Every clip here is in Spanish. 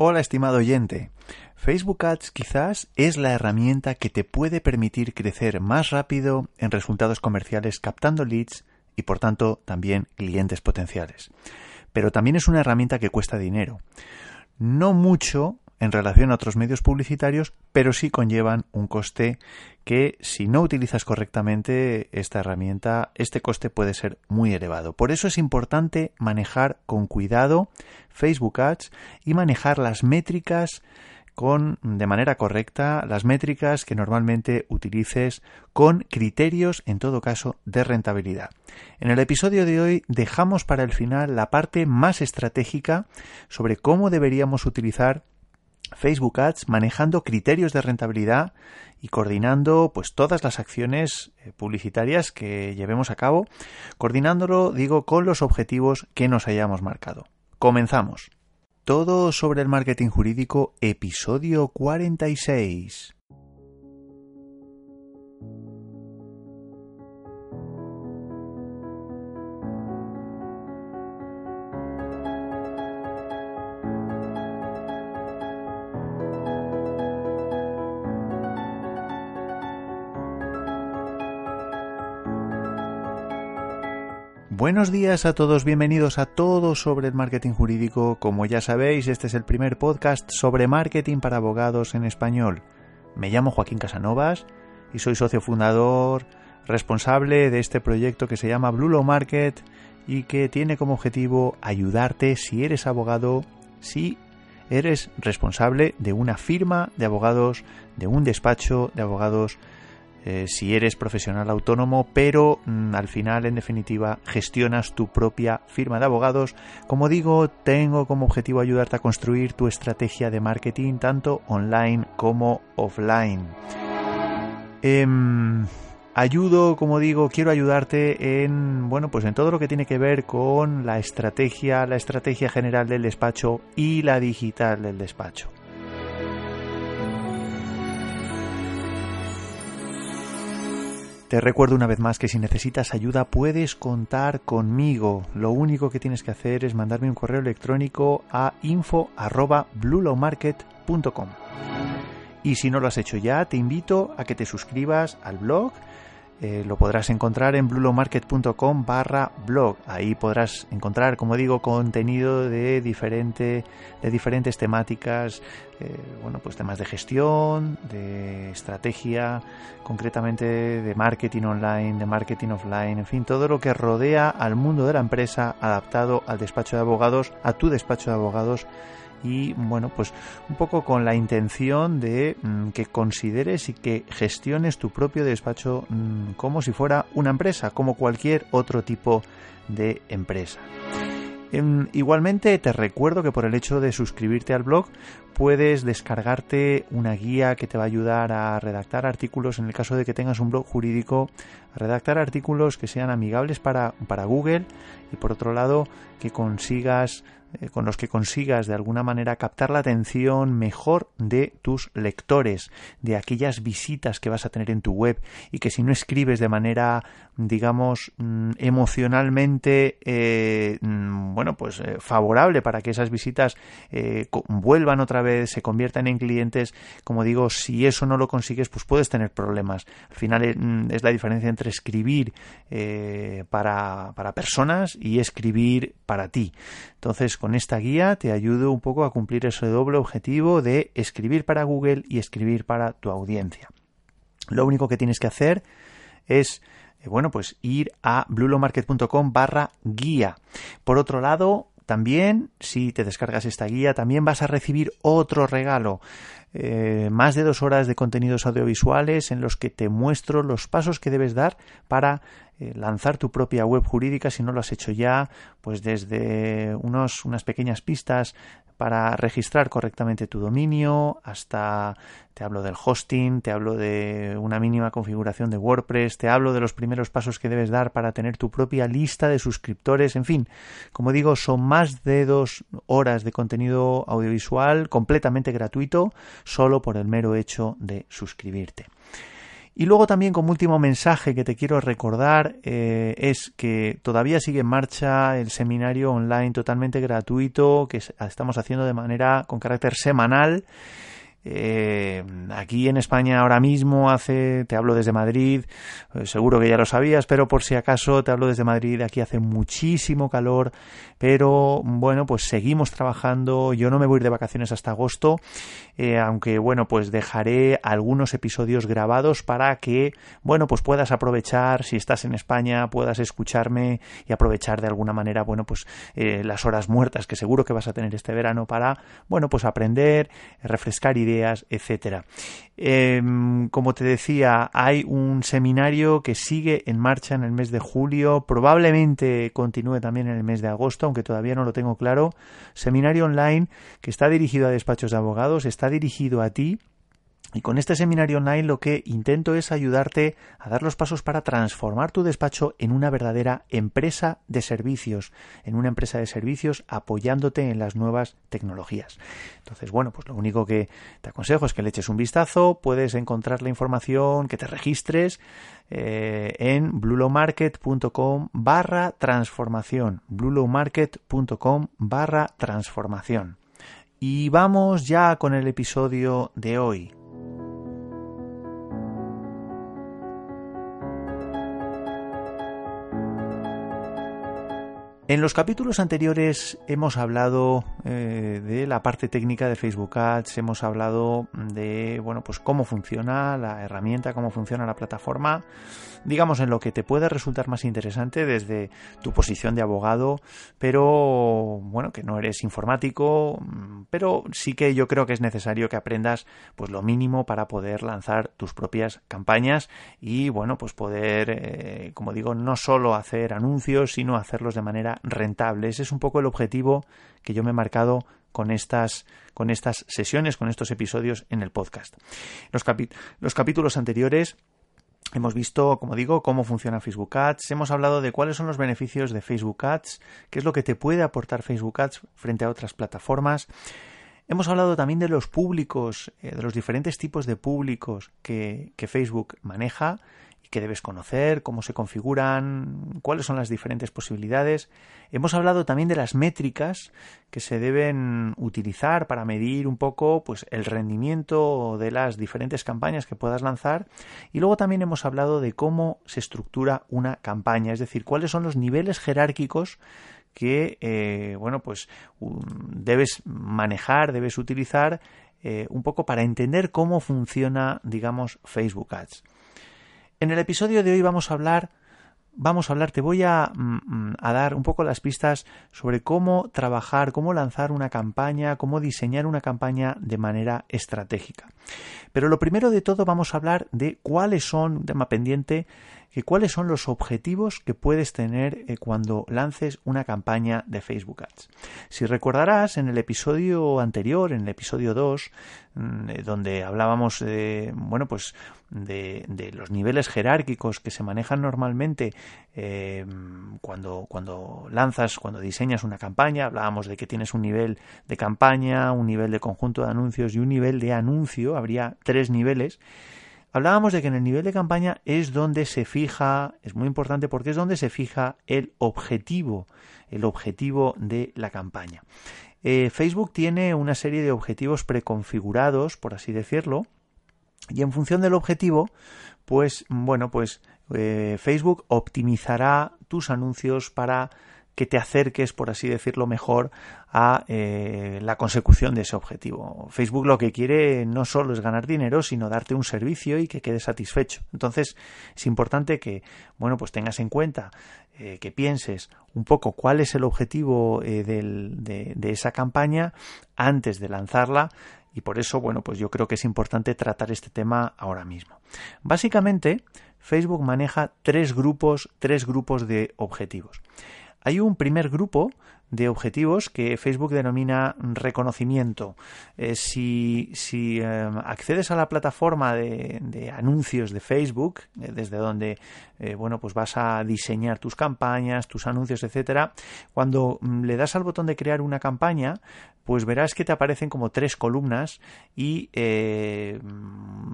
Hola estimado oyente. Facebook Ads quizás es la herramienta que te puede permitir crecer más rápido en resultados comerciales captando leads y por tanto también clientes potenciales. Pero también es una herramienta que cuesta dinero. No mucho en relación a otros medios publicitarios, pero sí conllevan un coste que si no utilizas correctamente esta herramienta, este coste puede ser muy elevado. Por eso es importante manejar con cuidado Facebook Ads y manejar las métricas con de manera correcta las métricas que normalmente utilices con criterios en todo caso de rentabilidad. En el episodio de hoy dejamos para el final la parte más estratégica sobre cómo deberíamos utilizar Facebook Ads manejando criterios de rentabilidad y coordinando pues todas las acciones eh, publicitarias que llevemos a cabo, coordinándolo digo con los objetivos que nos hayamos marcado. Comenzamos. Todo sobre el marketing jurídico, episodio 46. Buenos días a todos, bienvenidos a todos sobre el marketing jurídico. Como ya sabéis, este es el primer podcast sobre marketing para abogados en español. Me llamo Joaquín Casanovas y soy socio fundador, responsable de este proyecto que se llama Blue Law Market y que tiene como objetivo ayudarte si eres abogado, si eres responsable de una firma de abogados, de un despacho de abogados eh, si eres profesional autónomo, pero mm, al final, en definitiva, gestionas tu propia firma de abogados. Como digo, tengo como objetivo ayudarte a construir tu estrategia de marketing tanto online como offline. Em, ayudo, como digo, quiero ayudarte en, bueno, pues en todo lo que tiene que ver con la estrategia, la estrategia general del despacho y la digital del despacho. Te recuerdo una vez más que si necesitas ayuda puedes contar conmigo. Lo único que tienes que hacer es mandarme un correo electrónico a info@bluelowmarket.com. Y si no lo has hecho ya, te invito a que te suscribas al blog eh, lo podrás encontrar en blulomarket.com barra blog. Ahí podrás encontrar, como digo, contenido de, diferente, de diferentes temáticas, eh, bueno, pues temas de gestión, de estrategia, concretamente de marketing online, de marketing offline, en fin, todo lo que rodea al mundo de la empresa adaptado al despacho de abogados, a tu despacho de abogados y bueno, pues un poco con la intención de mm, que consideres y que gestiones tu propio despacho mm, como si fuera una empresa, como cualquier otro tipo de empresa. Em, igualmente te recuerdo que por el hecho de suscribirte al blog puedes descargarte una guía que te va a ayudar a redactar artículos en el caso de que tengas un blog jurídico, a redactar artículos que sean amigables para, para Google y por otro lado que consigas eh, con los que consigas de alguna manera captar la atención mejor de tus lectores, de aquellas visitas que vas a tener en tu web y que si no escribes de manera, digamos, mm, emocionalmente, eh, mm, bueno, pues eh, favorable para que esas visitas vuelvan otra vez, se conviertan en clientes, como digo, si eso no lo consigues, pues puedes tener problemas. Al final mm, es la diferencia entre escribir para, para personas y escribir para ti. Entonces, con esta guía te ayudo un poco a cumplir ese doble objetivo de escribir para Google y escribir para tu audiencia. Lo único que tienes que hacer es eh, bueno, pues ir a blulomarket.com barra guía. Por otro lado, también, si te descargas esta guía, también vas a recibir otro regalo. Eh, más de dos horas de contenidos audiovisuales en los que te muestro los pasos que debes dar para eh, lanzar tu propia web jurídica si no lo has hecho ya, pues desde unos, unas pequeñas pistas para registrar correctamente tu dominio, hasta te hablo del hosting, te hablo de una mínima configuración de WordPress, te hablo de los primeros pasos que debes dar para tener tu propia lista de suscriptores, en fin, como digo, son más de dos horas de contenido audiovisual completamente gratuito, solo por el mero hecho de suscribirte. Y luego también como último mensaje que te quiero recordar eh, es que todavía sigue en marcha el seminario online totalmente gratuito que estamos haciendo de manera con carácter semanal eh, aquí en España ahora mismo hace, te hablo desde Madrid, eh, seguro que ya lo sabías, pero por si acaso te hablo desde Madrid, aquí hace muchísimo calor, pero bueno, pues seguimos trabajando, yo no me voy a ir de vacaciones hasta agosto, eh, aunque bueno, pues dejaré algunos episodios grabados para que, bueno, pues puedas aprovechar, si estás en España, puedas escucharme y aprovechar de alguna manera, bueno, pues las horas muertas que seguro que vas a tener este verano para, bueno, pues aprender, refrescar y etcétera. Em, como te decía, hay un seminario que sigue en marcha en el mes de julio, probablemente continúe también en el mes de agosto, aunque todavía no lo tengo claro. Seminario online que está dirigido a despachos de abogados, está dirigido a ti y con este seminario online lo que intento es ayudarte a dar los pasos para transformar tu despacho en una verdadera empresa de servicios, en una empresa de servicios apoyándote en las nuevas tecnologías. Entonces, bueno, pues lo único que te aconsejo es que le eches un vistazo, puedes encontrar la información, que te registres eh, en blulomarket.com barra transformación, blulomarket.com barra transformación. Y vamos ya con el episodio de hoy. En los capítulos anteriores hemos hablado eh, de la parte técnica de Facebook Ads, hemos hablado de bueno pues cómo funciona la herramienta, cómo funciona la plataforma, digamos en lo que te puede resultar más interesante desde tu posición de abogado, pero bueno que no eres informático, pero sí que yo creo que es necesario que aprendas pues lo mínimo para poder lanzar tus propias campañas y bueno pues poder eh, como digo no solo hacer anuncios sino hacerlos de manera rentable. Ese es un poco el objetivo que yo me he marcado con estas, con estas sesiones, con estos episodios en el podcast. Los capítulos anteriores Hemos visto, como digo, cómo funciona Facebook Ads, hemos hablado de cuáles son los beneficios de Facebook Ads, qué es lo que te puede aportar Facebook Ads frente a otras plataformas. Hemos hablado también de los públicos, eh, de los diferentes tipos de públicos que, que Facebook maneja que debes conocer, cómo se configuran, cuáles son las diferentes posibilidades. Hemos hablado también de las métricas que se deben utilizar para medir un poco pues el rendimiento de las diferentes campañas que puedas lanzar y luego también hemos hablado de cómo se estructura una campaña, es decir, cuáles son los niveles jerárquicos que eh, bueno pues debes manejar, debes utilizar eh, un poco para entender cómo funciona digamos Facebook Ads. En el episodio de hoy vamos a hablar, vamos a hablar, te voy a, mm, mm, a, dar un poco las pistas sobre cómo trabajar, cómo lanzar una campaña, cómo diseñar una campaña de manera estratégica. Pero lo primero de todo vamos a hablar de cuáles son, tema pendiente, que cuáles son los objetivos que puedes tener eh, cuando lances una campaña de Facebook Ads. Si recordarás en el episodio anterior, en el episodio 2, mm, eh, donde hablábamos de, bueno, pues de, los niveles jerárquicos que se manejan normalmente eh, cuando, cuando lanzas, cuando diseñas una campaña, hablábamos de que tienes un nivel de campaña, un nivel de conjunto de anuncios y un nivel de anuncio, habría tres niveles Hablábamos de que en el nivel de campaña es donde se fija, es muy importante porque es donde se fija el objetivo, el objetivo de la campaña. Eh, Facebook tiene una serie de objetivos preconfigurados, por así decirlo, y en función del objetivo, pues bueno, pues eh, Facebook optimizará tus anuncios para que te acerques, por así decirlo mejor, a eh, la consecución de ese objetivo. Facebook lo que quiere no solo es ganar dinero, sino darte un servicio y que quedes satisfecho. Entonces, es importante que, bueno, pues tengas en cuenta, eh, que pienses un poco cuál es el objetivo eh, de, de esa campaña antes de lanzarla y por eso, bueno, pues yo creo que es importante tratar este tema ahora mismo. Básicamente, Facebook maneja tres grupos, tres grupos de objetivos. Hay un primer grupo de objetivos que Facebook denomina reconocimiento. Eh, si, si eh, accedes a la plataforma de, anuncios de Facebook, eh, desde donde bueno, pues vas a diseñar tus campañas, tus anuncios, etcétera, cuando mm, le das al botón de crear una campaña, pues verás que te aparecen como tres columnas y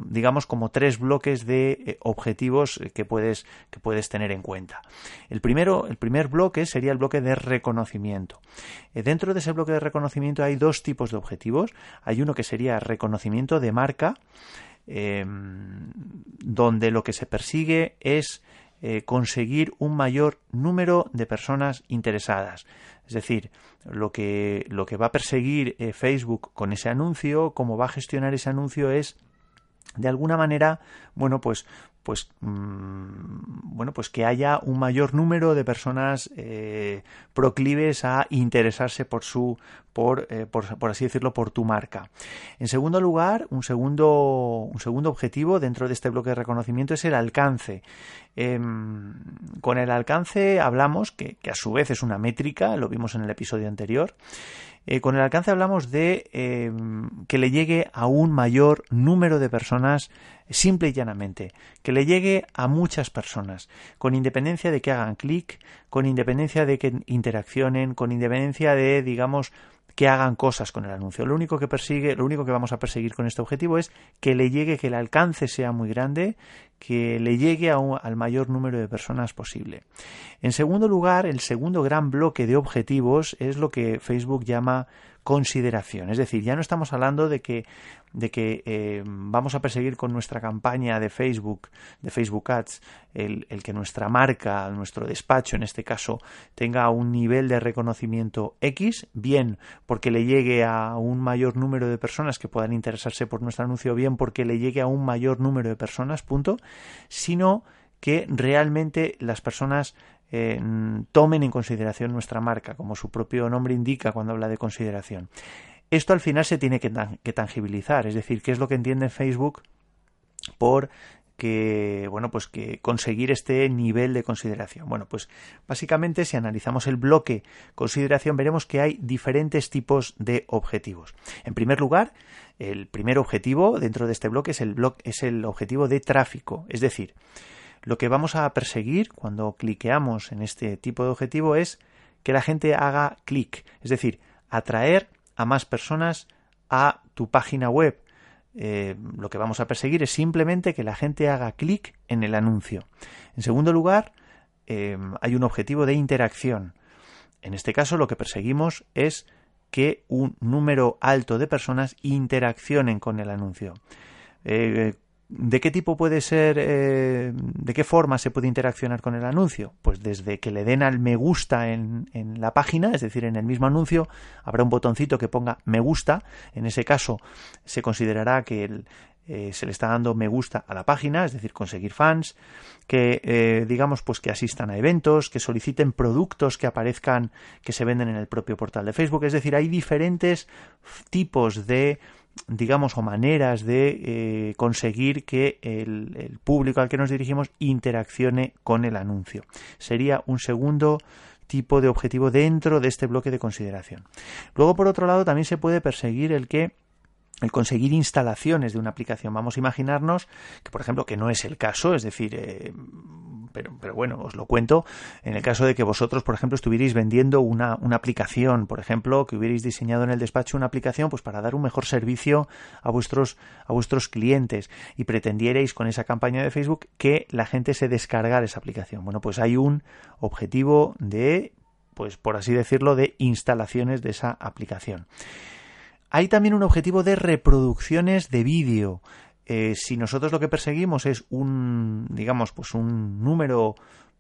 digamos como tres bloques de objetivos que puedes, que puedes tener en cuenta. El primero, el primer bloque sería el bloque de reconocimiento. Eh, dentro de ese bloque de reconocimiento hay dos tipos de objetivos. Hay uno que sería reconocimiento de marca, em, donde lo que se persigue es eh, conseguir un mayor número de personas interesadas. Es decir, lo que, lo que va a perseguir eh, Facebook con ese anuncio, cómo va a gestionar ese anuncio es de alguna manera, bueno, pues pues mm, bueno pues que haya un mayor número de personas eh, proclives a interesarse por su eh, por, por, así decirlo por tu marca. En segundo lugar un segundo un segundo objetivo dentro de este bloque de reconocimiento es el alcance. Em, con el alcance hablamos que, que a su vez es una métrica lo vimos en el episodio anterior eh, con el alcance hablamos de em, que le llegue a un mayor número de personas simple y llanamente, que le llegue a muchas personas, con independencia de que hagan clic, con independencia de que interaccionen, con independencia de, digamos, que hagan cosas con el anuncio. Lo único que persigue, lo único que vamos a perseguir con este objetivo es que le llegue, que el alcance sea muy grande, que le llegue al mayor número de personas posible. En segundo lugar, el segundo gran bloque de objetivos es lo que Facebook llama consideración. Es decir, ya no estamos hablando de que, de que eh, vamos a perseguir con nuestra campaña de Facebook, de Facebook Ads, el, el, que nuestra marca, nuestro despacho en este caso, tenga un nivel de reconocimiento X, bien porque le llegue a un mayor número de personas que puedan interesarse por nuestro anuncio, bien porque le llegue a un mayor número de personas, punto, sino que realmente las personas tomen en consideración nuestra marca, como su propio nombre indica cuando habla de consideración. Esto al final se tiene que, tangibilizar, es decir, qué es lo que entiende Facebook por que bueno pues que conseguir este nivel de consideración bueno pues básicamente si analizamos el bloque consideración veremos que hay diferentes tipos de objetivos en primer lugar el primer objetivo dentro de este bloque es el objetivo de tráfico es decir lo que vamos a perseguir cuando cliqueamos en este tipo de objetivo es que la gente haga clic, es decir, atraer a más personas a tu página web. Eh, lo que vamos a perseguir es simplemente que la gente haga clic en el anuncio. En segundo lugar, eh, hay un objetivo de interacción. En este caso, lo que perseguimos es que un número alto de personas interaccionen con el anuncio. Eh, ¿De qué tipo puede ser, eh, de qué forma se puede interaccionar con el anuncio? Pues desde que le den al me gusta en, la página, es decir, en el mismo anuncio, habrá un botoncito que ponga me gusta. En ese caso, se considerará que eh, se le está dando me gusta a la página, es decir, conseguir fans, que eh, digamos pues que asistan a eventos, que soliciten productos que aparezcan, que se venden en el propio portal de Facebook. Es decir, hay diferentes tipos de digamos, o maneras de eh, conseguir que el, público al que nos dirigimos interaccione con el anuncio. Sería un segundo tipo de objetivo dentro de este bloque de consideración. Luego, por otro lado, también se puede perseguir el que el conseguir instalaciones de una aplicación. Vamos a imaginarnos que, por ejemplo, que no es el caso, es decir, eh, pero, pero, bueno, os lo cuento, en el caso de que vosotros, por ejemplo, estuvierais vendiendo una, una, aplicación, por ejemplo, que hubierais diseñado en el despacho una aplicación, pues para dar un mejor servicio a vuestros, a vuestros clientes y pretendierais con esa campaña de Facebook que la gente se descargara esa aplicación. Bueno, pues hay un objetivo de, pues por así decirlo, de instalaciones de esa aplicación. Hay también un objetivo de reproducciones de vídeo. Eh, si nosotros lo que perseguimos es un, digamos, pues un número,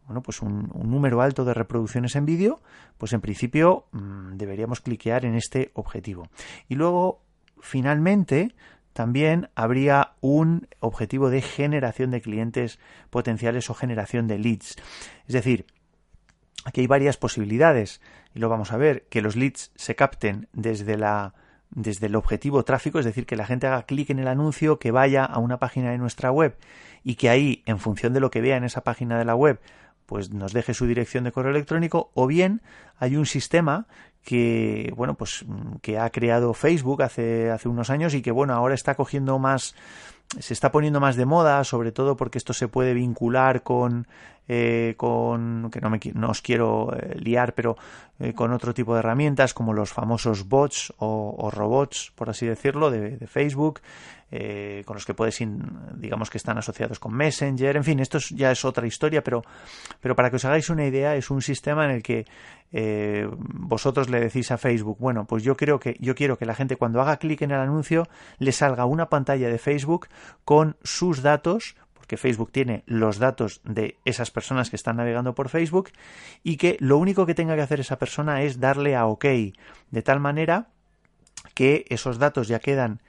bueno, pues un, número alto de reproducciones en vídeo, pues en principio mm, deberíamos cliquear en este objetivo. Y luego, finalmente, también habría un objetivo de generación de clientes potenciales o generación de leads. Es decir, aquí hay varias posibilidades y lo vamos a ver, que los leads se capten desde la desde el objetivo tráfico, es decir, que la gente haga clic en el anuncio, que vaya a una página de nuestra web y que ahí, en función de lo que vea en esa página de la web, pues nos deje su dirección de correo electrónico o bien hay un sistema que bueno pues que ha creado Facebook hace hace unos años y que bueno ahora está cogiendo más se está poniendo más de moda, sobre todo porque esto se puede vincular con, eh, con que no, me, no os quiero eh, liar, pero eh, con otro tipo de herramientas como los famosos bots o, robots, por así decirlo, de, de Facebook, eh, con los que puedes, digamos que están asociados con Messenger, en fin, esto ya es otra historia, pero, para que os hagáis una idea, es un sistema en el que eh, vosotros le decís a Facebook, bueno, pues yo creo que yo quiero que la gente cuando haga clic en el anuncio le salga una pantalla de Facebook con sus datos, porque Facebook tiene los datos de esas personas que están navegando por Facebook y que lo único que tenga que hacer esa persona es darle a OK, de tal manera que esos datos ya quedan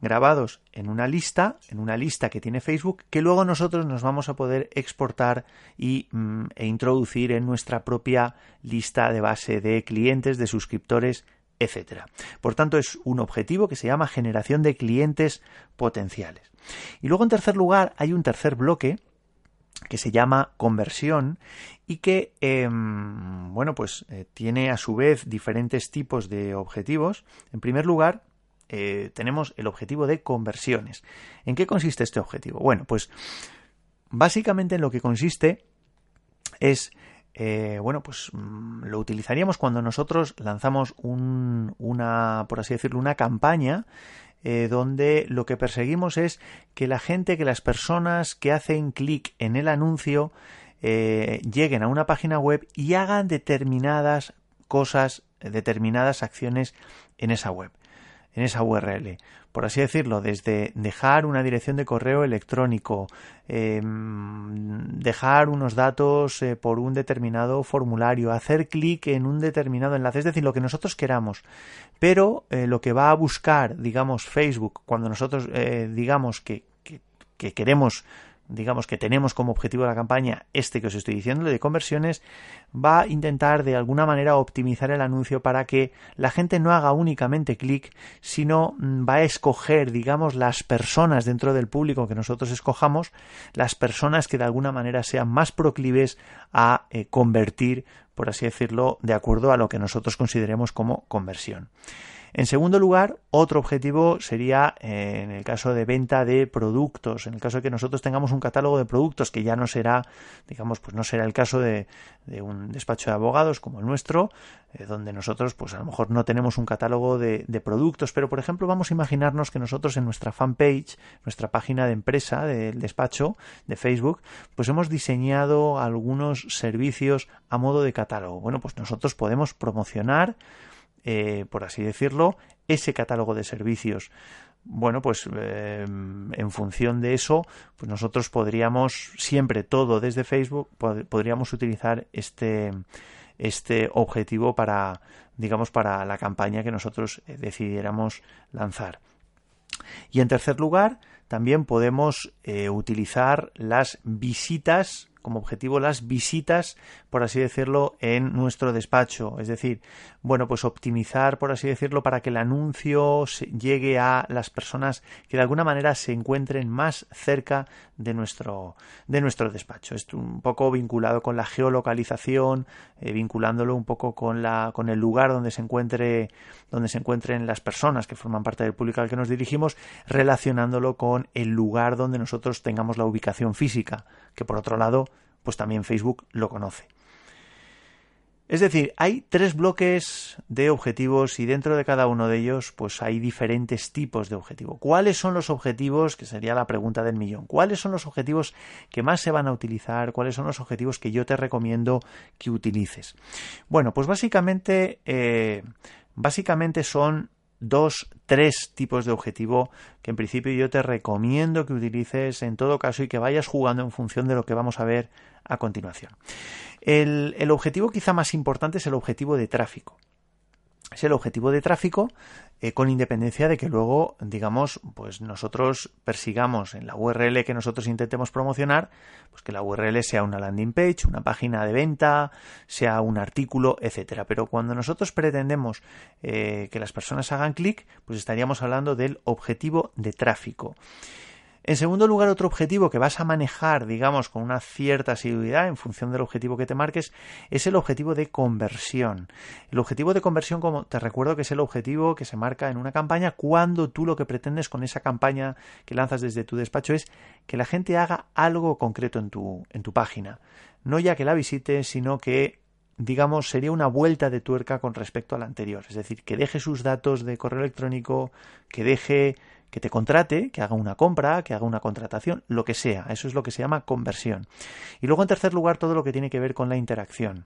grabados en una lista, en una lista que tiene Facebook, que luego nosotros nos vamos a poder exportar y, mm, e introducir en nuestra propia lista de base de clientes, de suscriptores, etcétera. Por tanto, es un objetivo que se llama generación de clientes potenciales. Y luego, en tercer lugar, hay un tercer bloque que se llama conversión y que em, bueno pues eh, tiene a su vez diferentes tipos de objetivos en primer lugar eh, tenemos el objetivo de conversiones. ¿En qué consiste este objetivo? Bueno, pues básicamente en lo que consiste es eh, bueno, pues mm, lo utilizaríamos cuando nosotros lanzamos una, por así decirlo, una campaña eh, donde lo que perseguimos es que la gente, que las personas que hacen clic en el anuncio lleguen a una página web y hagan determinadas cosas, determinadas acciones en esa web en esa URL. Por así decirlo, desde dejar una dirección de correo electrónico, em, dejar unos datos eh, por un determinado formulario, hacer clic en un determinado enlace, es decir, lo que nosotros queramos. Pero eh, lo que va a buscar, digamos, Facebook, cuando nosotros eh, digamos que, que queremos digamos que tenemos como objetivo de la campaña este que os estoy diciendo, de conversiones, va a intentar de alguna manera optimizar el anuncio para que la gente no haga únicamente clic, sino mm, va a escoger, digamos, las personas dentro del público que nosotros escojamos, las personas que de alguna manera sean más proclives a eh, convertir, por así decirlo, de acuerdo a lo que nosotros consideremos como conversión. En segundo lugar, otro objetivo sería eh, en el caso de venta de productos, en el caso de que nosotros tengamos un catálogo de productos que ya no será, digamos, pues no será el caso de, un despacho de abogados como el nuestro, eh, donde nosotros, pues a lo mejor no tenemos un catálogo de, productos, pero por ejemplo vamos a imaginarnos que nosotros en nuestra fanpage, nuestra página de empresa del despacho de Facebook, pues hemos diseñado algunos servicios a modo de catálogo. Bueno, pues nosotros podemos promocionar eh, por así decirlo, ese catálogo de servicios. Bueno, pues eh, en función de eso, pues nosotros podríamos siempre todo desde Facebook podríamos utilizar este este objetivo para digamos para la campaña que nosotros eh, decidiéramos lanzar. Y en tercer lugar, también podemos utilizar las visitas como objetivo las visitas, por así decirlo, en nuestro despacho. Es decir, bueno, pues optimizar, por así decirlo, para que el anuncio llegue a las personas que de alguna manera se encuentren más cerca de nuestro, de nuestro despacho. Es un poco vinculado con la geolocalización, eh, vinculándolo un poco con la, con el lugar donde se encuentre, donde se encuentren las personas que forman parte del público al que nos dirigimos, relacionándolo con el lugar donde nosotros tengamos la ubicación física, que por otro lado, pues también Facebook lo conoce. Es decir, hay tres bloques de objetivos y dentro de cada uno de ellos pues hay diferentes tipos de objetivo. ¿Cuáles son los objetivos? Que sería la pregunta del millón. ¿Cuáles son los objetivos que más se van a utilizar? ¿Cuáles son los objetivos que yo te recomiendo que utilices? Bueno, pues básicamente, eh, básicamente son dos, tres tipos de objetivo que en principio yo te recomiendo que utilices en todo caso y que vayas jugando en función de lo que vamos a ver a continuación. El, el objetivo quizá más importante es el objetivo de tráfico es el objetivo de tráfico eh, con independencia de que luego, digamos, pues nosotros persigamos en la URL que nosotros intentemos promocionar, pues que la URL sea una landing page, una página de venta, sea un artículo, etcétera. Pero cuando nosotros pretendemos eh, que las personas hagan clic, pues estaríamos hablando del objetivo de tráfico. En segundo lugar, otro objetivo que vas a manejar, digamos, con una cierta asiduidad en función del objetivo que te marques, es el objetivo de conversión. El objetivo de conversión, como te recuerdo que es el objetivo que se marca en una campaña cuando tú lo que pretendes con esa campaña que lanzas desde tu despacho es que la gente haga algo concreto en tu, en tu página. No ya que la visite, sino que digamos, sería una vuelta de tuerca con respecto a la anterior. Es decir, que deje sus datos de correo electrónico, que deje que te contrate, que haga una compra, que haga una contratación, lo que sea. Eso es lo que se llama conversión. Y luego, en tercer lugar, todo lo que tiene que ver con la interacción.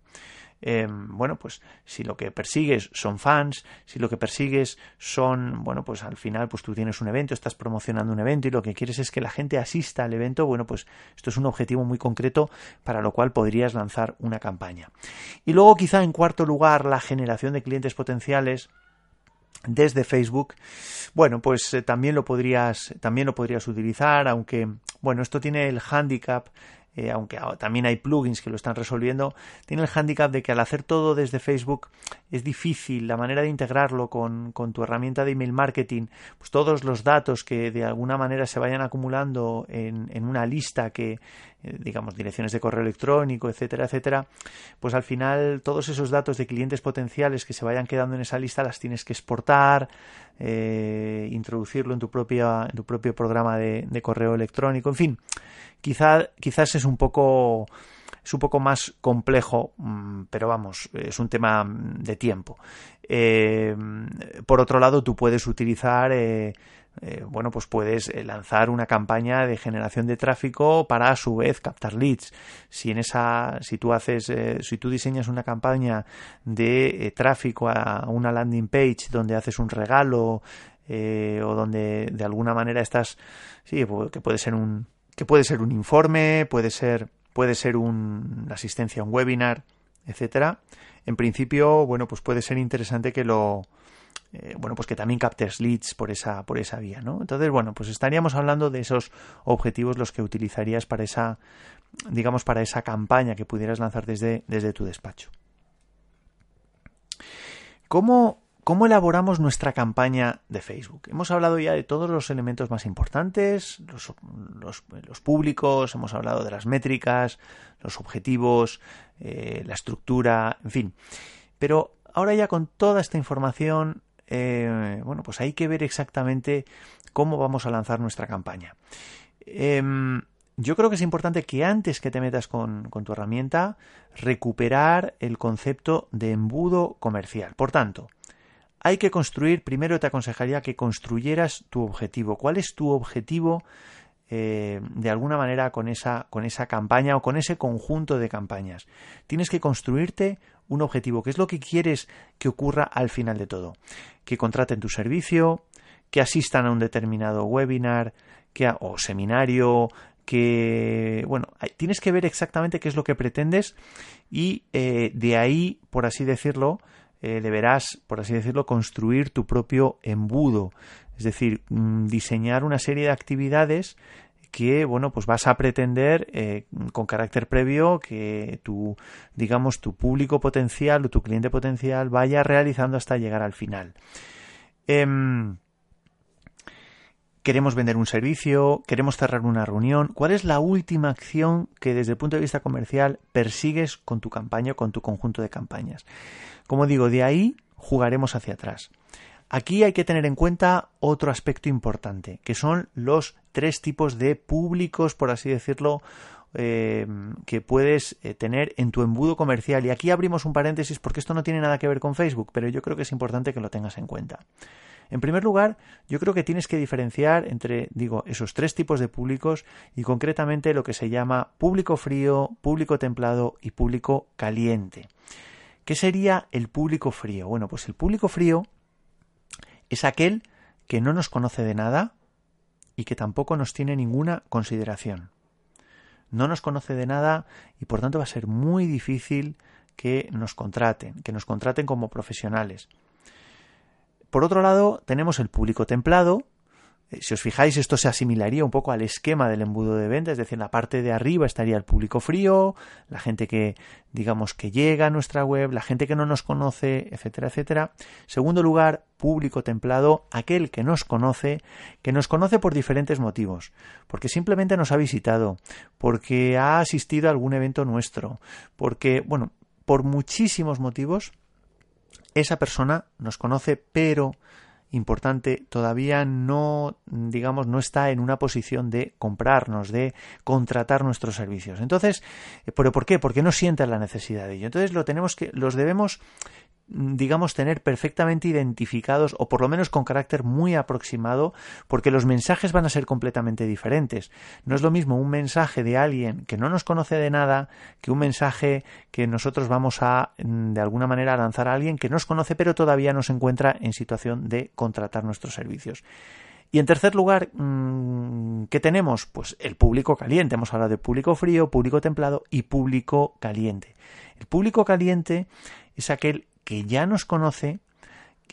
Em, bueno, pues si lo que persigues son fans, si lo que persigues son, bueno, pues al final, pues tú tienes un evento, estás promocionando un evento y lo que quieres es que la gente asista al evento, bueno, pues esto es un objetivo muy concreto para lo cual podrías lanzar una campaña. Y luego, quizá en cuarto lugar, la generación de clientes potenciales desde Facebook, bueno, pues eh, también lo podrías también lo podrías utilizar, aunque bueno, esto tiene el handicap eh, aunque también hay plugins que lo están resolviendo, tiene el handicap de que al hacer todo desde Facebook es difícil la manera de integrarlo con, tu herramienta de email marketing, pues todos los datos que de alguna manera se vayan acumulando en, en una lista que, digamos, direcciones de correo electrónico, etcétera, etcétera, pues al final todos esos datos de clientes potenciales que se vayan quedando en esa lista las tienes que exportar, eh, introducirlo en tu, propia, en tu propio programa de, correo electrónico, en fin quizás es un poco es un poco más complejo, mm, pero vamos, es un tema de tiempo. Eh, por otro lado, tú puedes utilizar, eh, eh, bueno, pues puedes lanzar una campaña de generación de tráfico para a su vez captar leads. Si en esa, si tú haces, si tú diseñas una campaña de tráfico a una landing page donde haces un regalo o donde de alguna manera estás, sí, que puede ser un que puede ser un informe, puede ser, puede ser una asistencia a un webinar, etcétera. En principio, bueno, pues puede ser interesante que lo, eh, bueno, pues que también captes leads por esa, por esa vía, ¿no? Entonces, bueno, pues estaríamos hablando de esos objetivos los que utilizarías para esa, digamos, para esa campaña que pudieras lanzar desde, desde tu despacho. ¿Cómo, ¿Cómo elaboramos nuestra campaña de Facebook? Hemos hablado ya de todos los elementos más importantes, los, públicos, hemos hablado de las métricas, los objetivos, eh, la estructura, en fin. Pero ahora ya con toda esta información, eh, bueno, pues hay que ver exactamente cómo vamos a lanzar nuestra campaña. Em, yo creo que es importante que antes que te metas con, con, tu herramienta, recuperar el concepto de embudo comercial. Por tanto, hay que construir, primero te aconsejaría que construyeras tu objetivo. ¿Cuál es tu objetivo eh, de alguna manera con esa, con esa campaña o con ese conjunto de campañas? Tienes que construirte un objetivo. ¿Qué es lo que quieres que ocurra al final de todo? Que contraten tu servicio, que asistan a un determinado webinar que, o seminario, que, bueno, tienes que ver exactamente qué es lo que pretendes y eh, de ahí, por así decirlo, eh, deberás, por así decirlo, construir tu propio embudo, es decir, mm, diseñar una serie de actividades que bueno pues vas a pretender eh, con carácter previo que tu digamos tu público potencial o tu cliente potencial vaya realizando hasta llegar al final em, queremos vender un servicio, queremos cerrar una reunión. ¿Cuál es la última acción que desde el punto de vista comercial persigues con tu campaña con tu conjunto de campañas? Como digo, de ahí jugaremos hacia atrás. Aquí hay que tener en cuenta otro aspecto importante, que son los tres tipos de públicos, por así decirlo, eh, que puedes eh, tener en tu embudo comercial. Y aquí abrimos un paréntesis porque esto no tiene nada que ver con Facebook, pero yo creo que es importante que lo tengas en cuenta. En primer lugar, yo creo que tienes que diferenciar entre, digo, esos tres tipos de públicos y concretamente lo que se llama público frío, público templado y público caliente. ¿Qué sería el público frío? Bueno, pues el público frío es aquel que no nos conoce de nada y que tampoco nos tiene ninguna consideración. No nos conoce de nada y por tanto va a ser muy difícil que nos contraten, que nos contraten como profesionales. Por otro lado, tenemos el público templado, si os fijáis, esto se asimilaría un poco al esquema del embudo de venta, es decir, en la parte de arriba estaría el público frío, la gente que, digamos, que llega a nuestra web, la gente que no nos conoce, etcétera, etcétera. Segundo lugar, público templado, aquel que nos conoce, que nos conoce por diferentes motivos, porque simplemente nos ha visitado, porque ha asistido a algún evento nuestro, porque, bueno, por muchísimos motivos, esa persona nos conoce, pero importante, todavía no, digamos, no está en una posición de comprarnos, de contratar nuestros servicios. Entonces, ¿pero por qué? Porque no sienten la necesidad de ello. Entonces, lo tenemos que, los debemos digamos, tener perfectamente identificados o por lo menos con carácter muy aproximado, porque los mensajes van a ser completamente diferentes. No es lo mismo un mensaje de alguien que no nos conoce de nada que un mensaje que nosotros vamos a, de alguna manera, lanzar a alguien que nos conoce pero todavía no se encuentra en situación de contratar nuestros servicios. Y en tercer lugar, mm, ¿qué tenemos? Pues el público caliente. Hemos hablado de público frío, público templado y público caliente. El público caliente es aquel que ya nos conoce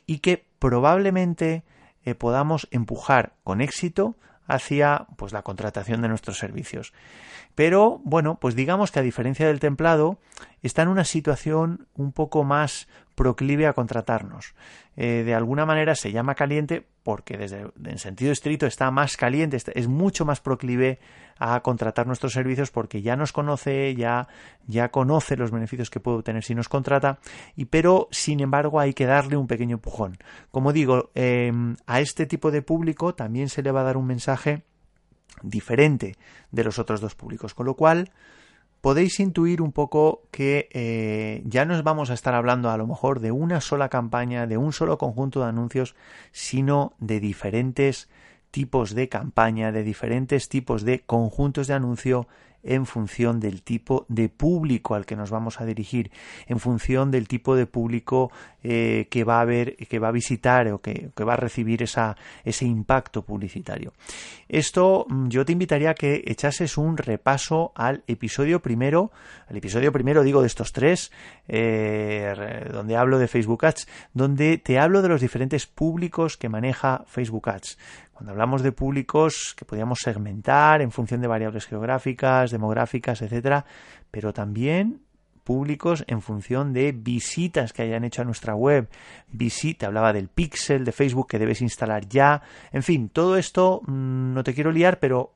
y que probablemente eh, podamos empujar con éxito hacia pues la contratación de nuestros servicios. Pero bueno, pues digamos que a diferencia del templado, está en una situación un poco más proclive a contratarnos. Eh, de alguna manera se llama caliente porque desde en sentido estricto está más caliente, es mucho más proclive a contratar nuestros servicios porque ya nos conoce, ya, ya conoce los beneficios que puede obtener si nos contrata, y pero sin embargo hay que darle un pequeño empujón. Como digo, em, a este tipo de público también se le va a dar un mensaje diferente de los otros dos públicos, con lo cual podéis intuir un poco que eh, ya no vamos a estar hablando a lo mejor de una sola campaña, de un solo conjunto de anuncios, sino de diferentes tipos de campaña, de diferentes tipos de conjuntos de anuncio en función del tipo de público al que nos vamos a dirigir, en función del tipo de público eh, que va a ver, que va a visitar o que, va a recibir ese impacto publicitario. Esto mm, yo te invitaría a que echases un repaso al episodio primero, al episodio primero digo de estos tres, eh, donde hablo de Facebook Ads, donde te hablo de los diferentes públicos que maneja Facebook Ads cuando hablamos de públicos que podríamos segmentar en función de variables geográficas, demográficas, etcétera, pero también públicos en función de visitas que hayan hecho a nuestra web. Visita, hablaba del pixel de Facebook que debes instalar ya. En fin, todo esto mm, no te quiero liar, pero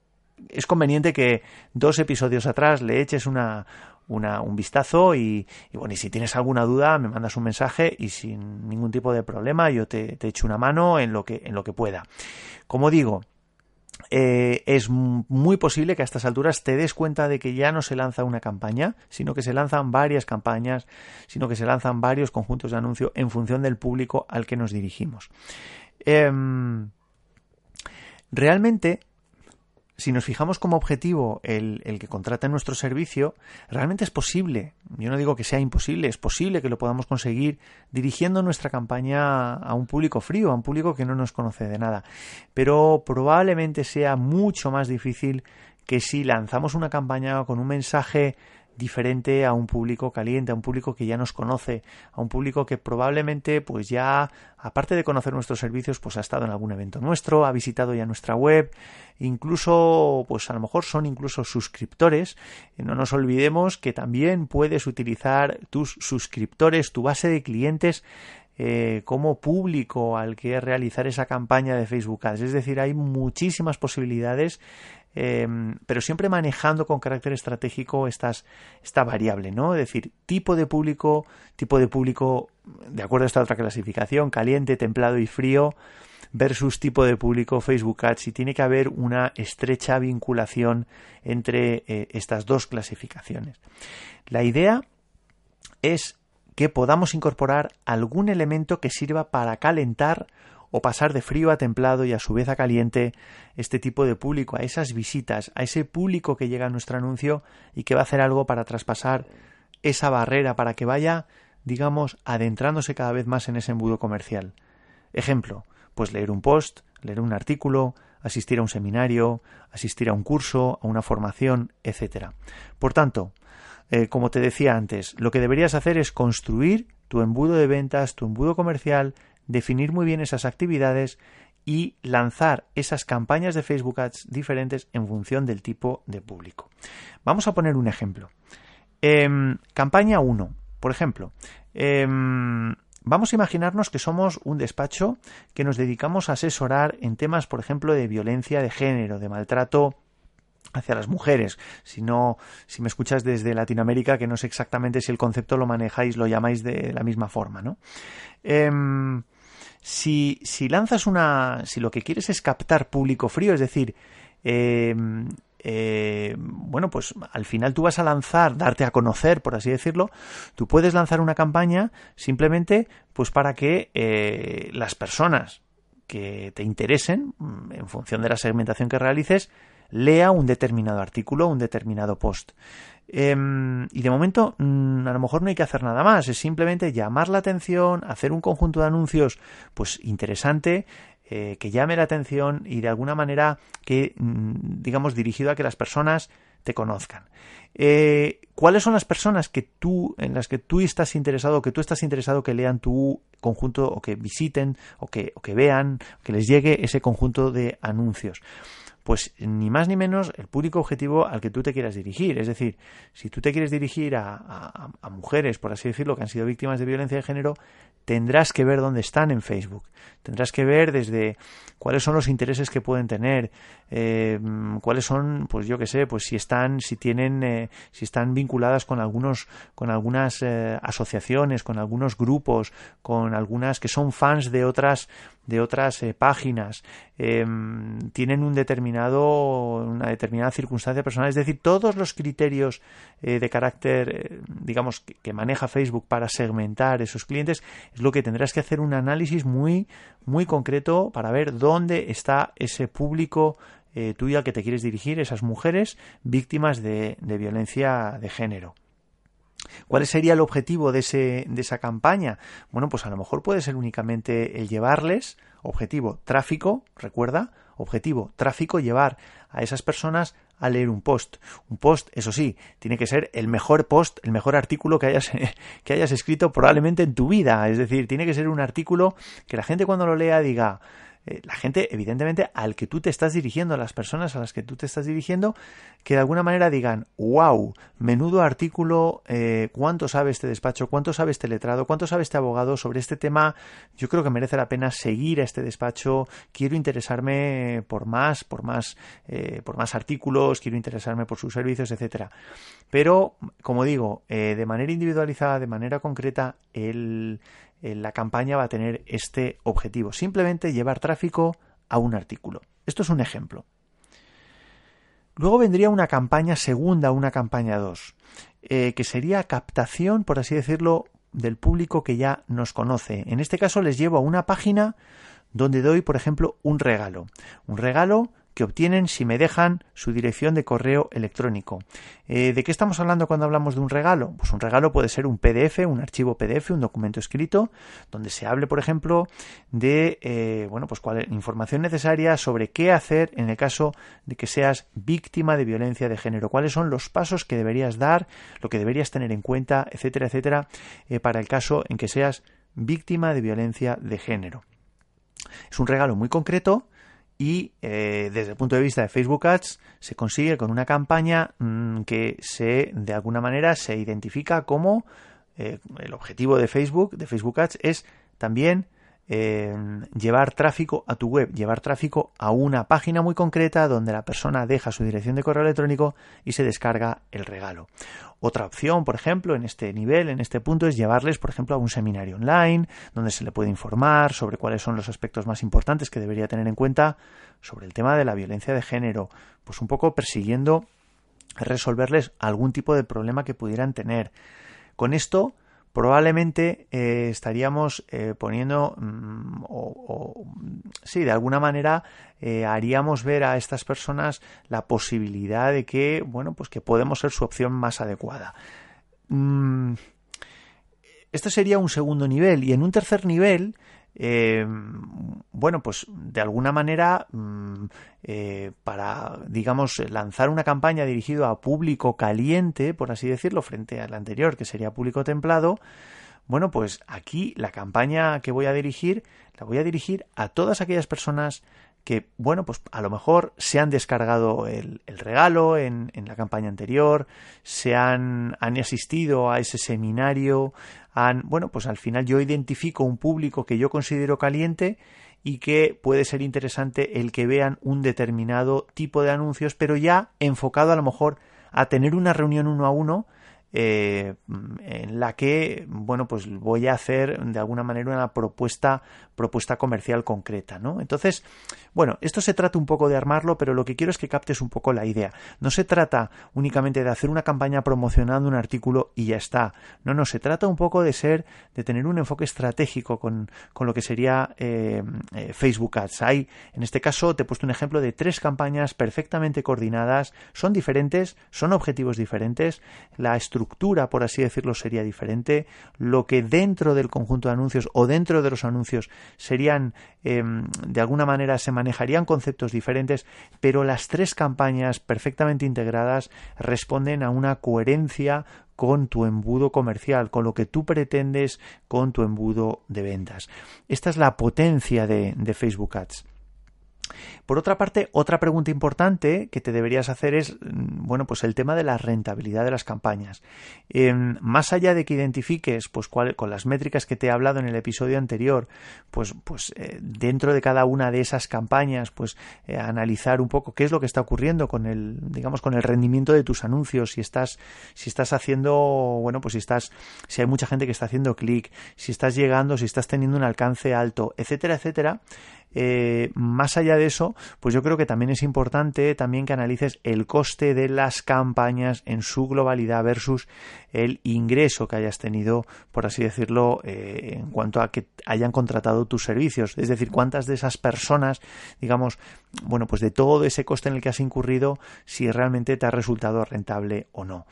es conveniente que dos episodios atrás le eches una, un vistazo y, bueno, y si tienes alguna duda me mandas un mensaje y sin ningún tipo de problema yo te, te echo una mano en lo que, en lo que pueda. Como digo, eh, es muy posible que a estas alturas te des cuenta de que ya no se lanza una campaña, sino que se lanzan varias campañas, sino que se lanzan varios conjuntos de anuncio en función del público al que nos dirigimos. Em, realmente si nos fijamos como objetivo el, el, que contrate nuestro servicio, realmente es posible. Yo no digo que sea imposible, es posible que lo podamos conseguir dirigiendo nuestra campaña a un público frío, a un público que no nos conoce de nada. Pero probablemente sea mucho más difícil que si lanzamos una campaña con un mensaje diferente a un público caliente, a un público que ya nos conoce, a un público que probablemente pues ya aparte de conocer nuestros servicios pues ha estado en algún evento nuestro, ha visitado ya nuestra web, incluso pues a lo mejor son incluso suscriptores. No nos olvidemos que también puedes utilizar tus suscriptores, tu base de clientes eh, como público al que realizar esa campaña de Facebook Ads. Es decir, hay muchísimas posibilidades Em, pero siempre manejando con carácter estratégico estas, esta variable, ¿no? Es decir, tipo de público, tipo de público, de acuerdo a esta otra clasificación, caliente, templado y frío, versus tipo de público Facebook Ads y tiene que haber una estrecha vinculación entre eh, estas dos clasificaciones. La idea es que podamos incorporar algún elemento que sirva para calentar o pasar de frío a templado y a su vez a caliente este tipo de público, a esas visitas, a ese público que llega a nuestro anuncio y que va a hacer algo para traspasar esa barrera, para que vaya, digamos, adentrándose cada vez más en ese embudo comercial. Ejemplo, pues leer un post, leer un artículo, asistir a un seminario, asistir a un curso, a una formación, etc. Por tanto, eh, como te decía antes, lo que deberías hacer es construir tu embudo de ventas, tu embudo comercial, definir muy bien esas actividades y lanzar esas campañas de Facebook Ads diferentes en función del tipo de público. Vamos a poner un ejemplo. Em, campaña 1, por ejemplo. Em, vamos a imaginarnos que somos un despacho que nos dedicamos a asesorar en temas, por ejemplo, de violencia de género, de maltrato hacia las mujeres. Si no, si me escuchas desde Latinoamérica, que no sé exactamente si el concepto lo manejáis, lo llamáis de la misma forma, ¿no? Em, si, si lanzas una, si lo que quieres es captar público frío, es decir, eh, bueno, pues al final tú vas a lanzar, darte a conocer, por así decirlo, tú puedes lanzar una campaña simplemente pues para que eh, las personas que te interesen, mm, en función de la segmentación que realices, lea un determinado artículo, un determinado post. Em, y de momento, mm, a lo mejor no hay que hacer nada más, es simplemente llamar la atención, hacer un conjunto de anuncios, pues interesante, eh, que llame la atención y de alguna manera que, mm, digamos, dirigido a que las personas te conozcan. Eh, ¿Cuáles son las personas que tú, en las que tú estás interesado, que tú estás interesado que lean tu conjunto o que visiten o que, o que vean, que les llegue ese conjunto de anuncios? Pues ni más ni menos el público objetivo al que tú te quieras dirigir. Es decir, si tú te quieres dirigir a, mujeres, por así decirlo, que han sido víctimas de violencia de género, tendrás que ver dónde están en Facebook. Tendrás que ver desde cuáles son los intereses que pueden tener, eh, cuáles son, pues yo qué sé, pues si están, si tienen, eh, si están vinculadas con algunos, con algunas eh, asociaciones, con algunos grupos, con algunas que son fans de otras, de otras páginas, tienen un determinado, una determinada circunstancia personal, es decir, todos los criterios de carácter, digamos, que maneja Facebook para segmentar esos clientes es lo que tendrás que hacer un análisis muy, muy concreto para ver dónde está ese público eh, tuyo al que te quieres dirigir, esas mujeres víctimas de, violencia de género. ¿Cuál sería el objetivo de, ese, de esa campaña? Bueno, pues a lo mejor puede ser únicamente el llevarles, objetivo tráfico, recuerda, objetivo tráfico, llevar a esas personas a leer un post. Un post, eso sí, tiene que ser el mejor post, el mejor artículo que hayas, que hayas escrito probablemente en tu vida. Es decir, tiene que ser un artículo que la gente cuando lo lea diga, eh, la gente, evidentemente, al que tú te estás dirigiendo, a las personas a las que tú te estás dirigiendo, que de alguna manera digan, wow, menudo artículo, eh, cuánto sabe este despacho, cuánto sabe este letrado, cuánto sabe este abogado sobre este tema, yo creo que merece la pena seguir a este despacho, quiero interesarme por más, por más, eh, por más artículos, quiero interesarme por sus servicios, etcétera. Pero, como digo, de manera individualizada, de manera concreta, el, la campaña va a tener este objetivo, simplemente llevar tráfico a un artículo. Esto es un ejemplo. Luego vendría una campaña segunda, una campaña 2, eh, que sería captación, por así decirlo, del público que ya nos conoce. En este caso les llevo a una página donde doy, por ejemplo, un regalo. Un regalo que obtienen si me dejan su dirección de correo electrónico. Eh, ¿De qué estamos hablando cuando hablamos de un regalo? Pues un regalo puede ser un PDF, un archivo PDF, un documento escrito, donde se hable, por ejemplo, de eh, bueno, pues cuál información necesaria sobre qué hacer en el caso de que seas víctima de violencia de género, cuáles son los pasos que deberías dar, lo que deberías tener en cuenta, etcétera, etcétera, eh, para el caso en que seas víctima de violencia de género. Es un regalo muy concreto y eh, desde el punto de vista de Facebook Ads se consigue con una campaña mm, que se de alguna manera se identifica como eh, el objetivo de Facebook de Facebook Ads es también llevar tráfico a tu web, llevar tráfico a una página muy concreta donde la persona deja su dirección de correo electrónico y se descarga el regalo. Otra opción, por ejemplo, en este nivel, en este punto, es llevarles, por ejemplo, a un seminario online donde se le puede informar sobre cuáles son los aspectos más importantes que debería tener en cuenta sobre el tema de la violencia de género, pues un poco persiguiendo resolverles algún tipo de problema que pudieran tener. Con esto probablemente eh, estaríamos eh, poniendo mm, o, sí de alguna manera eh, haríamos ver a estas personas la posibilidad de que bueno pues que podemos ser su opción más adecuada. Mm, sería un segundo nivel y en un tercer nivel eh, bueno, pues de alguna manera, mm, eh, para, digamos, lanzar una campaña dirigida a público caliente, por así decirlo, frente al anterior, que sería público templado, Bueno, pues aquí la campaña que voy a dirigir la voy a dirigir a todas aquellas personas que, bueno, pues a lo mejor se han descargado el, regalo en, en, la campaña anterior, se han, han asistido a ese seminario, han, bueno, pues al final yo identifico un público que yo considero caliente y que puede ser interesante el que vean un determinado tipo de anuncios, pero ya enfocado a lo mejor a tener una reunión uno a uno eh, en la que bueno pues voy a hacer de alguna manera una propuesta propuesta comercial concreta no entonces bueno esto se trata un poco de armarlo pero lo que quiero es que captes un poco la idea. No se trata únicamente de hacer una campaña promocionando un artículo y ya está. No no se trata un poco de ser de tener un enfoque estratégico con, con lo que sería eh, eh, Facebook Ads. Hay en este caso te he puesto un ejemplo de tres campañas perfectamente coordinadas. Son diferentes son objetivos diferentes. La estructura por así decirlo, sería diferente, lo que dentro del conjunto de anuncios o dentro de los anuncios serían, em, de alguna manera, se manejarían conceptos diferentes, pero las tres campañas perfectamente integradas responden a una coherencia con tu embudo comercial, con lo que tú pretendes con tu embudo de ventas. Esta es la potencia de Facebook Ads. Por otra parte, otra pregunta importante que te deberías hacer es, mm, bueno, pues el tema de la rentabilidad de las campañas. Em, más allá de que identifiques, pues cuál, con las métricas que te he hablado en el episodio anterior, pues, pues eh, dentro de cada una de esas campañas, pues eh, analizar un poco qué es lo que está ocurriendo con el, digamos, con el rendimiento de tus anuncios, si estás, si estás haciendo, bueno, pues si estás, si hay mucha gente que está haciendo clic, si estás llegando, si estás teniendo un alcance alto, etcétera, etcétera. Eh, más allá de eso, pues yo creo que también es importante también que analices el coste de las campañas en su globalidad versus el ingreso que hayas tenido, por así decirlo, eh, en cuanto a que hayan contratado tus servicios. Es decir, cuántas de esas personas, digamos, bueno, pues de todo ese coste en el que has incurrido, si realmente te ha resultado rentable o no.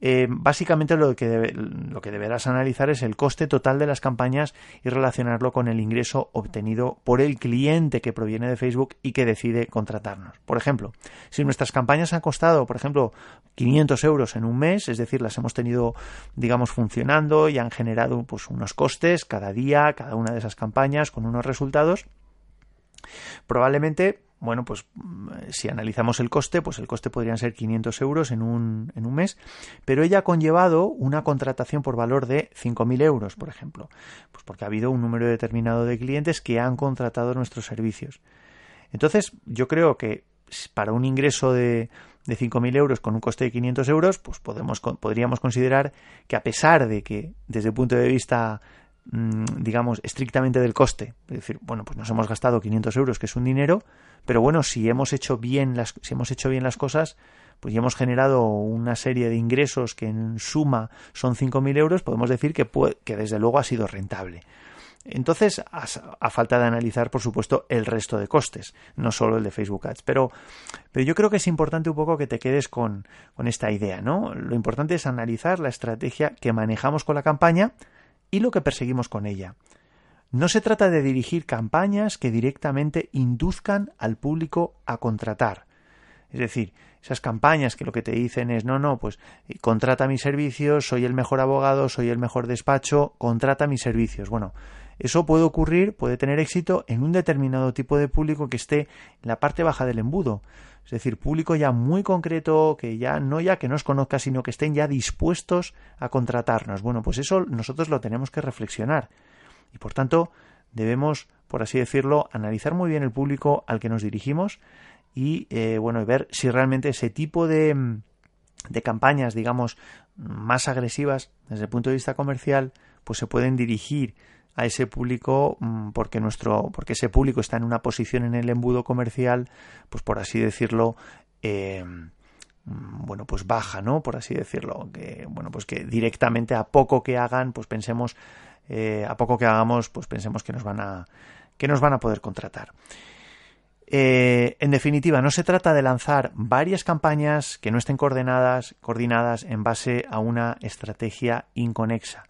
Eh, básicamente lo que, lo que deberás analizar es el coste total de las campañas y relacionarlo con el ingreso obtenido por el cliente que proviene de Facebook y que decide contratarnos. Por ejemplo, si nuestras campañas han costado, por ejemplo, 500 euros en un mes, es decir, las hemos tenido, digamos, funcionando y han generado pues, unos costes cada día, cada una de esas campañas con unos resultados, probablemente bueno, pues mm, si analizamos el coste, pues el coste podrían ser 500 euros en un, en un mes, pero ella ha conllevado una contratación por valor de 5.000 euros, por ejemplo, pues porque ha habido un número determinado de clientes que han contratado nuestros servicios. Entonces, yo creo que para un ingreso de, de 5.000 euros con un coste de 500 euros, pues podemos, podríamos considerar que a pesar de que desde el punto de vista digamos, estrictamente del coste. Es decir, bueno, pues nos hemos gastado 500 euros, que es un dinero, pero bueno, si hemos hecho bien las, si hemos hecho bien las cosas, pues ya hemos generado una serie de ingresos que en suma son 5.000 euros, podemos decir que, que desde luego ha sido rentable. Entonces, a, falta de analizar, por supuesto, el resto de costes, no solo el de Facebook Ads. Pero, pero yo creo que es importante un poco que te quedes con, con esta idea, ¿no? Lo importante es analizar la estrategia que manejamos con la campaña y lo que perseguimos con ella. No se trata de dirigir campañas que directamente induzcan al público a contratar. Es decir, esas campañas que lo que te dicen es no, no, pues eh, contrata mis servicios, soy el mejor abogado, soy el mejor despacho, contrata mis servicios. Bueno, eso puede ocurrir, puede tener éxito en un determinado tipo de público que esté en la parte baja del embudo. Es decir, público ya muy concreto, que ya no ya que nos conozca, sino que estén ya dispuestos a contratarnos. Bueno, pues eso nosotros lo tenemos que reflexionar. Y por tanto, debemos, por así decirlo, analizar muy bien el público al que nos dirigimos y eh, bueno, ver si realmente ese tipo de, de campañas, digamos, más agresivas desde el punto de vista comercial, pues se pueden dirigir a ese público mm, porque nuestro porque ese público está en una posición en el embudo comercial pues por así decirlo eh, mm, bueno pues baja no por así decirlo que bueno pues que directamente a poco que hagan pues pensemos eh, a poco que hagamos, pues pensemos que nos van a, que nos van a poder contratar. Eh, en definitiva, no se trata de lanzar varias campañas que no estén coordinadas, coordinadas en base a una estrategia inconexa.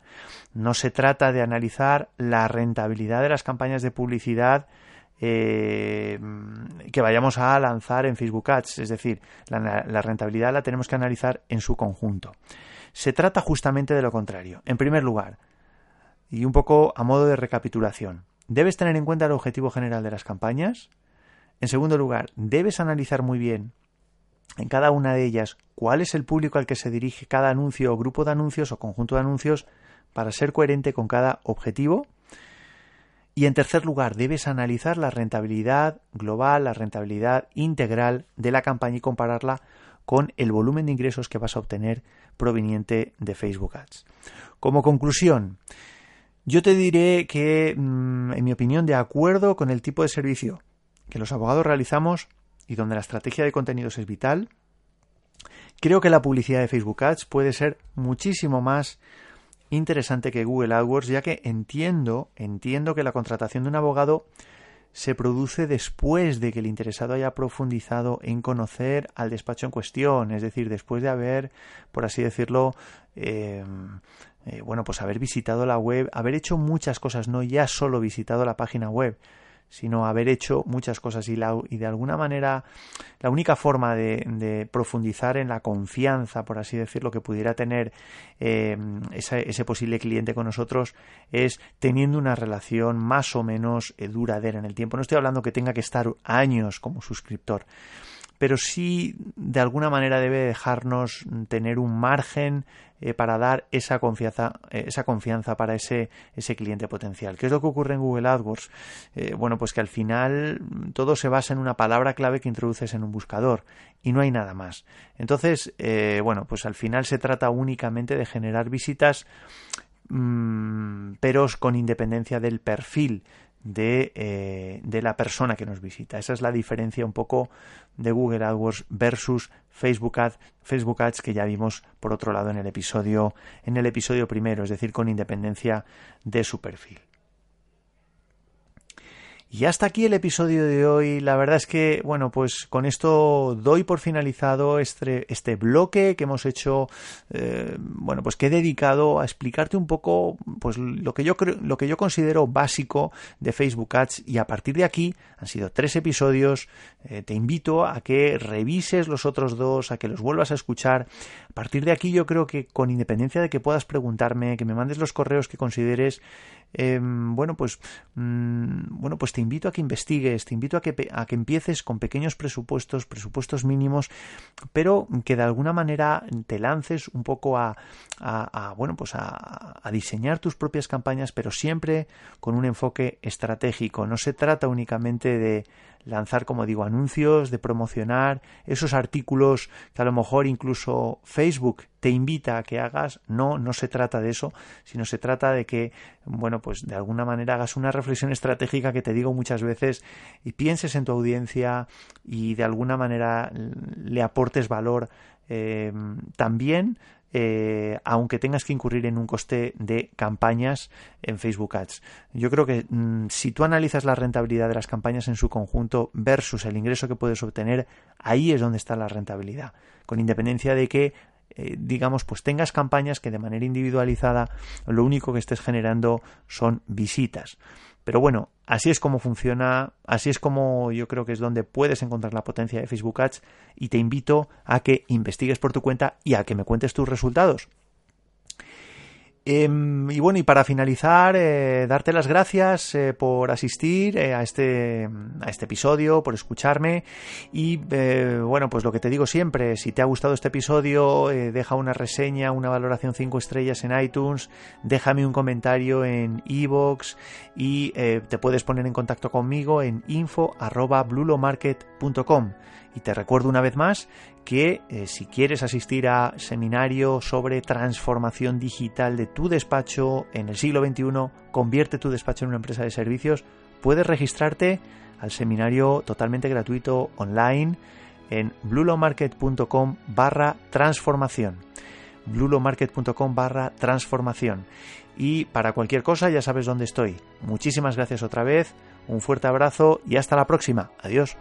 No se trata de analizar la rentabilidad de las campañas de publicidad eh, que vayamos a lanzar en Facebook Ads. Es decir, la rentabilidad la tenemos que analizar en su conjunto. Se trata justamente de lo contrario. En primer lugar, Y un poco a modo de recapitulación. Debes tener en cuenta el objetivo general de las campañas. En segundo lugar, debes analizar muy bien en cada una de ellas cuál es el público al que se dirige cada anuncio o grupo de anuncios o conjunto de anuncios para ser coherente con cada objetivo. Y en tercer lugar, debes analizar la rentabilidad global, la rentabilidad integral de la campaña y compararla con el volumen de ingresos que vas a obtener proveniente de Facebook Ads. Como conclusión, yo te diré que, mm, en mi opinión, de acuerdo con el tipo de servicio que los abogados realizamos y donde la estrategia de contenidos es vital, creo que la publicidad de Facebook Ads puede ser muchísimo más interesante que Google AdWords, ya que entiendo, entiendo que la contratación de un abogado se produce después de que el interesado haya profundizado en conocer al despacho en cuestión, es decir, después de haber, por así decirlo, eh, eh, bueno, pues haber visitado la web, haber hecho muchas cosas, no ya solo visitado la página web, sino haber hecho muchas cosas y, de alguna manera la única forma de, profundizar en la confianza, por así decirlo, que pudiera tener eh, ese, posible cliente con nosotros es teniendo una relación más o menos eh, duradera en el tiempo. No estoy hablando que tenga que estar años como suscriptor, pero sí de alguna manera debe dejarnos tener un margen eh, para dar esa confianza, eh, esa confianza para ese, ese cliente potencial. ¿Qué es lo que ocurre en Google AdWords? Eh, bueno, pues que al final todo se basa en una palabra clave que introduces en un buscador y no hay nada más. Entonces, bueno, pues al final se trata únicamente de generar visitas mm, pero con independencia del perfil de, eh, de, la persona que nos visita. Esa es la diferencia un poco de Google AdWords versus Facebook Ads, Facebook Ads que ya vimos por otro lado en el episodio en el episodio primero, es decir, con independencia de su perfil. Y hasta aquí el episodio de hoy. La verdad es que, bueno, pues con esto doy por finalizado este, este bloque que hemos hecho, eh, bueno, pues que he dedicado a explicarte un poco, pues lo que yo creo, lo que yo considero básico de Facebook Ads. Y a partir de aquí han sido tres episodios. Eh, te invito a que revises los otros dos, a que los vuelvas a escuchar. A partir de aquí yo creo que con independencia de que puedas preguntarme, que me mandes los correos que consideres Em, bueno, pues, mm, bueno, pues te invito a que investigues, te invito a que, a que empieces con pequeños presupuestos, presupuestos mínimos, pero que de alguna manera te lances un poco a, a, bueno, pues a, a diseñar tus propias campañas, pero siempre con un enfoque estratégico. No se trata únicamente de lanzar, como digo, anuncios, de promocionar esos artículos que a lo mejor incluso Facebook te invita a que hagas. No, no se trata de eso, sino se trata de que, bueno, pues de alguna manera hagas una reflexión estratégica que te digo muchas veces y pienses en tu audiencia y de alguna manera le aportes valor eh, también eh, aunque tengas que incurrir en un coste de campañas en Facebook Ads. Yo creo que mm, si tú analizas la rentabilidad de las campañas en su conjunto versus el ingreso que puedes obtener, ahí es donde está la rentabilidad, con independencia de que eh, digamos, pues tengas campañas que de manera individualizada lo único que estés generando son visitas. Pero bueno, así es como funciona, así es como yo creo que es donde puedes encontrar la potencia de Facebook Ads y te invito a que investigues por tu cuenta y a que me cuentes tus resultados. Em, y bueno, y para finalizar, eh, darte las gracias eh, por asistir eh, a, este, a este episodio, por escucharme. Y bueno, pues lo que te digo siempre, si te ha gustado este episodio, deja una reseña, una valoración 5 estrellas en iTunes, déjame un comentario en iVoox y te puedes poner en contacto conmigo en info.blulomarket.com. Y te recuerdo una vez más que eh, si quieres asistir a seminario sobre transformación digital de tu despacho en el siglo XXI, convierte tu despacho en una empresa de servicios, puedes registrarte al seminario totalmente gratuito online en blulomarket.com barra transformación blulomarket.com barra transformación y para cualquier cosa ya sabes dónde estoy. Muchísimas gracias otra vez, un fuerte abrazo y hasta la próxima. Adiós.